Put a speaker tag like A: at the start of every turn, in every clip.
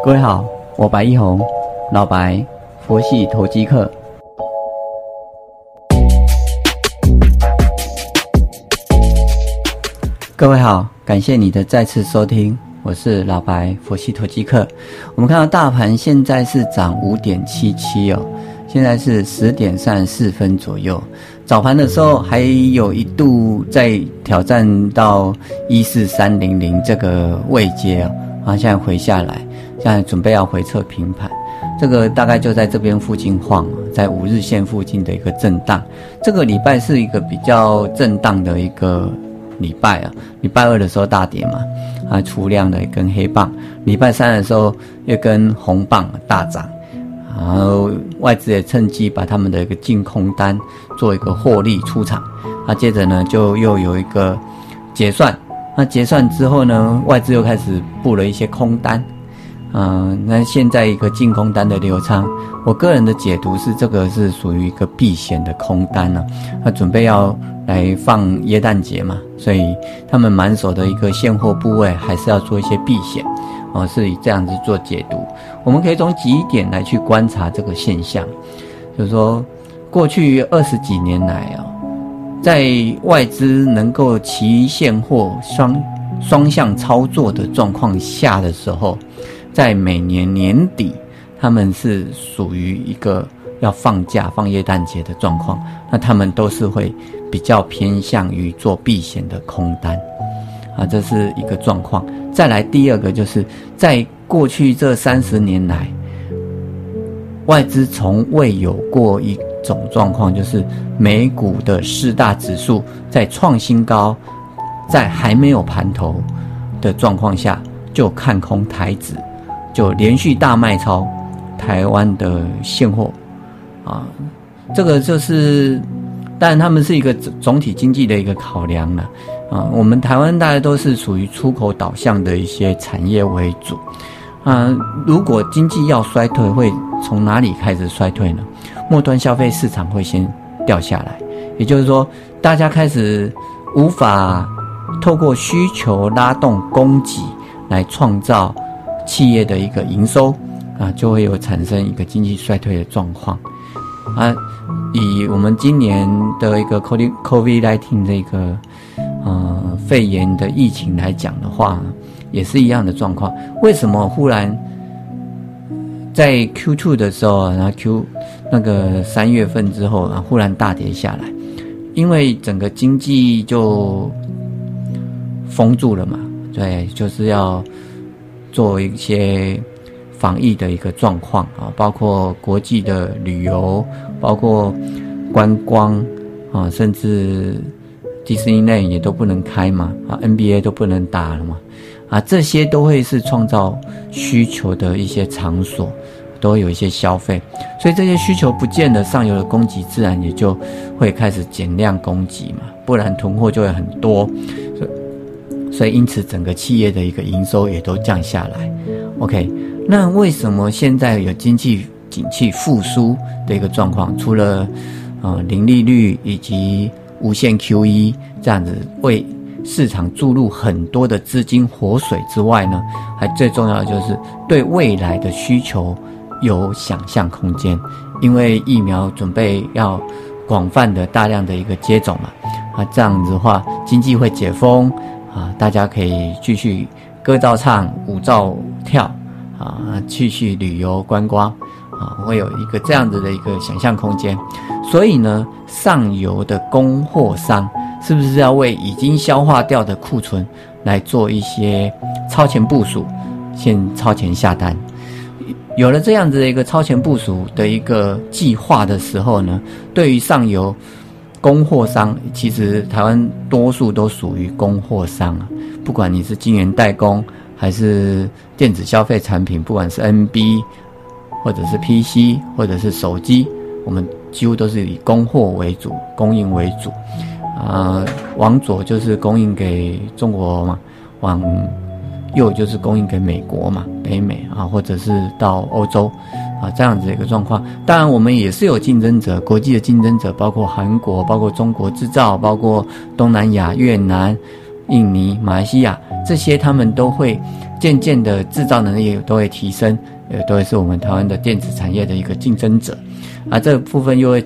A: 各位好，我白一红，老白，佛系投机客。各位好，感谢你的再次收听，我是老白，佛系投机客。我们看到大盘现在是涨五点七七哦，现在是十点三十四分左右。早盘的时候还有一度在挑战到一四三零零这个位阶哦，啊，现在回下来，现在准备要回撤平盘，这个大概就在这边附近晃，在五日线附近的一个震荡。这个礼拜是一个比较震荡的一个。礼拜啊，礼拜二的时候大跌嘛，啊出量的一根黑棒，礼拜三的时候一根红棒大涨，然后外资也趁机把他们的一个净空单做一个获利出场，啊接着呢就又有一个结算，那结算之后呢，外资又开始布了一些空单，嗯，那现在一个净空单的流仓，我个人的解读是这个是属于一个避险的空单呢，他准备要。来放耶诞节嘛，所以他们满手的一个现货部位还是要做一些避险，哦，是以这样子做解读。我们可以从几点来去观察这个现象，就是说，过去二十几年来啊，在外资能够齐现货双双向操作的状况下的时候，在每年年底，他们是属于一个要放假放耶诞节的状况，那他们都是会。比较偏向于做避险的空单，啊，这是一个状况。再来第二个，就是在过去这三十年来，外资从未有过一种状况，就是美股的四大指数在创新高，在还没有盘头的状况下就看空台指，就连续大卖超台湾的现货，啊，这个就是。但他们是一个总总体经济的一个考量了，啊，我们台湾大家都是属于出口导向的一些产业为主，啊，如果经济要衰退，会从哪里开始衰退呢？末端消费市场会先掉下来，也就是说，大家开始无法透过需求拉动供给来创造企业的一个营收，啊，就会有产生一个经济衰退的状况，啊。以我们今年的一个 COVID COVID nineteen 这个呃肺炎的疫情来讲的话，也是一样的状况。为什么忽然在 Q two 的时候，然后 Q 那个三月份之后，然后忽然大跌下来？因为整个经济就封住了嘛，对，就是要做一些。防疫的一个状况啊，包括国际的旅游，包括观光啊，甚至迪士尼内也都不能开嘛，啊，NBA 都不能打了嘛，啊，这些都会是创造需求的一些场所，都会有一些消费，所以这些需求不见了，上游的供给自然也就会开始减量供给嘛，不然囤货就会很多，所以因此整个企业的一个营收也都降下来，OK。那为什么现在有经济景气复苏的一个状况？除了呃零利率以及无限 QE 这样子为市场注入很多的资金活水之外呢？还最重要的就是对未来的需求有想象空间，因为疫苗准备要广泛的大量的一个接种嘛，啊这样子的话经济会解封，大家可以继续歌照唱，舞照跳。啊，继续旅游观光，啊，会有一个这样子的一个想象空间。所以呢，上游的供货商是不是要为已经消化掉的库存来做一些超前部署，先超前下单？有了这样子的一个超前部署的一个计划的时候呢，对于上游供货商，其实台湾多数都属于供货商啊，不管你是晶圆代工。还是电子消费产品，不管是 NB，或者是 PC，或者是手机，我们几乎都是以供货为主，供应为主。啊，往左就是供应给中国嘛，往右就是供应给美国嘛，北美啊，或者是到欧洲啊，这样子的一个状况。当然，我们也是有竞争者，国际的竞争者，包括韩国，包括中国制造，包括东南亚、越南。印尼、马来西亚这些，他们都会渐渐的制造能力都会提升，呃，都会是我们台湾的电子产业的一个竞争者。啊，这部分又会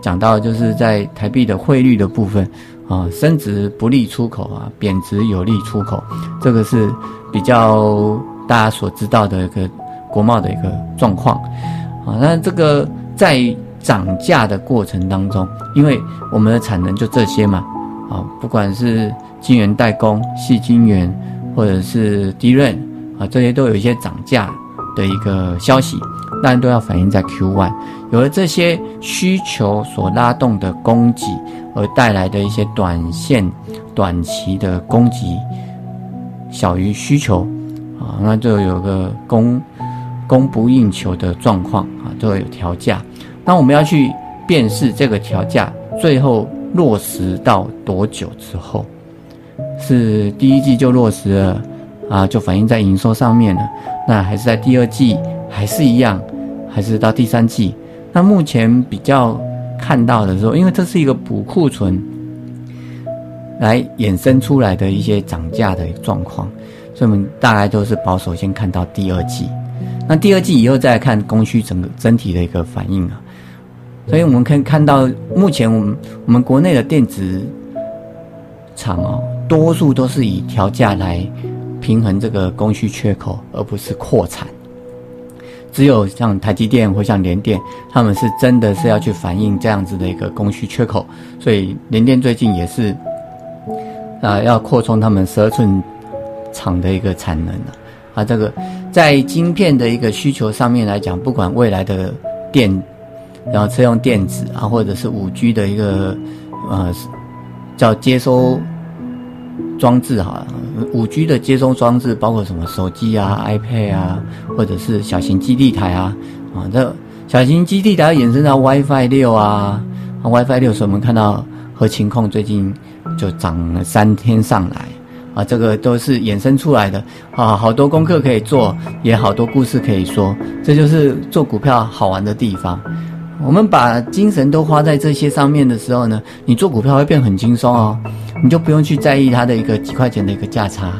A: 讲到就是在台币的汇率的部分啊，升值不利出口啊，贬值有利出口，这个是比较大家所知道的一个国贸的一个状况。啊，那这个在涨价的过程当中，因为我们的产能就这些嘛，啊，不管是晶圆代工、细晶圆，或者是低润啊，这些都有一些涨价的一个消息，当然都要反映在 Q one。有了这些需求所拉动的供给，而带来的一些短线、短期的供给小于需求啊，那就有个供供不应求的状况啊，都会有调价。那我们要去辨识这个调价最后落实到多久之后，是第一季就落实了啊，就反映在营收上面了。那还是在第二季还是一样，还是到第三季？那目前比较看到的时候，因为这是一个补库存来衍生出来的一些涨价的状况，所以我们大概都是保守先看到第二季。那第二季以后再看供需整个整体的一个反应啊。所以我们可以看到，目前我们我们国内的电子厂哦，多数都是以调价来平衡这个供需缺口，而不是扩产。只有像台积电或像联电，他们是真的是要去反映这样子的一个供需缺口。所以联电最近也是啊，要扩充他们十二寸厂的一个产能了。啊，这个在晶片的一个需求上面来讲，不管未来的电。然后车用电子啊，或者是五 G 的一个呃叫接收装置哈，五 G 的接收装置包括什么手机啊、iPad 啊，或者是小型基地台啊啊，这小型基地台衍生到 WiFi 六啊，WiFi 六所以我们看到和情控最近就涨了三天上来啊，这个都是衍生出来的啊，好多功课可以做，也好多故事可以说，这就是做股票好玩的地方。我们把精神都花在这些上面的时候呢，你做股票会变很轻松哦，你就不用去在意它的一个几块钱的一个价差。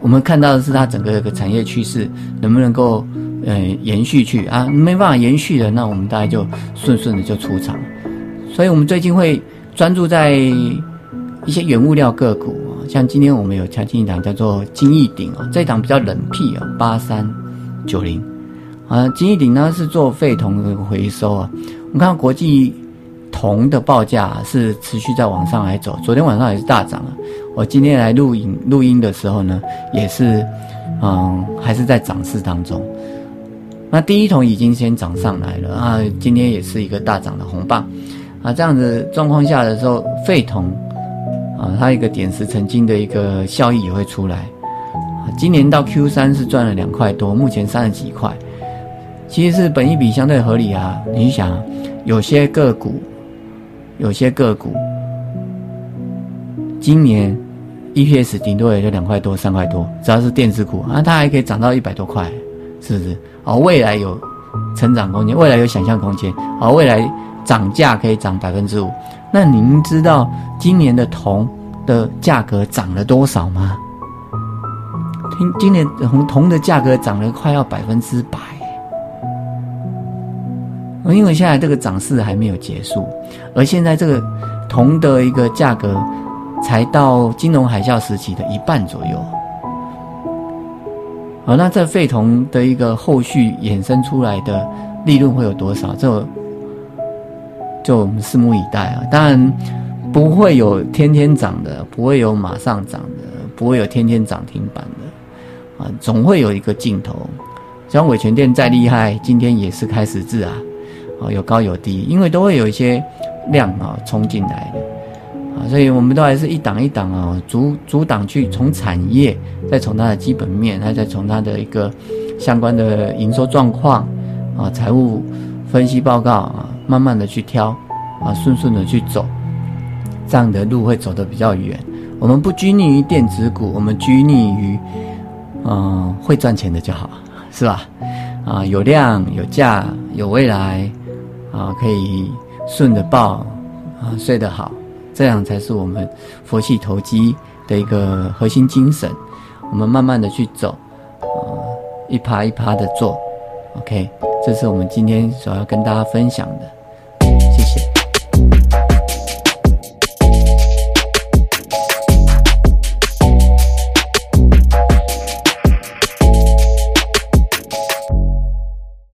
A: 我们看到的是它整个一个产业趋势能不能够呃延续去啊，没办法延续的，那我们大概就顺顺的就出场。所以我们最近会专注在一些原物料个股，像今天我们有强进一档叫做金逸鼎啊，这一档比较冷僻啊，八三九零。啊，金逸鼎呢是做废铜的回收啊。我们看到国际铜的报价是持续在往上来走，昨天晚上也是大涨啊。我今天来录影录音的时候呢，也是，嗯，还是在涨势当中。那第一桶已经先涨上来了啊，今天也是一个大涨的红棒啊。这样子状况下的时候，废铜啊，它一个点石成金的一个效益也会出来。今年到 Q 三是赚了两块多，目前三十几块。其实是本一比相对合理啊，你想，有些个股，有些个股，今年 EPS 顶多也就两块多、三块多，只要是电子股啊，它还可以涨到一百多块，是不是？哦，未来有成长空间，未来有想象空间，哦，未来涨价可以涨百分之五。那您知道今年的铜的价格涨了多少吗？听，今年铜铜的价格涨了快要百分之百。因为现在这个涨势还没有结束，而现在这个铜的一个价格才到金融海啸时期的一半左右。好，那这废铜的一个后续衍生出来的利润会有多少？这就我们拭目以待啊！当然不会有天天涨的，不会有马上涨的，不会有天天涨停板的啊，总会有一个尽头。像伟全店再厉害，今天也是开始字啊。啊，有高有低，因为都会有一些量啊冲进来的，啊，所以我们都还是一档一档啊，阻阻挡去从产业，再从它的基本面，再从它的一个相关的营收状况啊，财务分析报告啊，慢慢的去挑啊，顺顺的去走，这样的路会走得比较远。我们不拘泥于电子股，我们拘泥于嗯会赚钱的就好，是吧？啊，有量有价有未来。啊，可以顺着抱，啊，睡得好，这样才是我们佛系投机的一个核心精神。我们慢慢的去走，啊，一趴一趴的做，OK，这是我们今天所要跟大家分享的。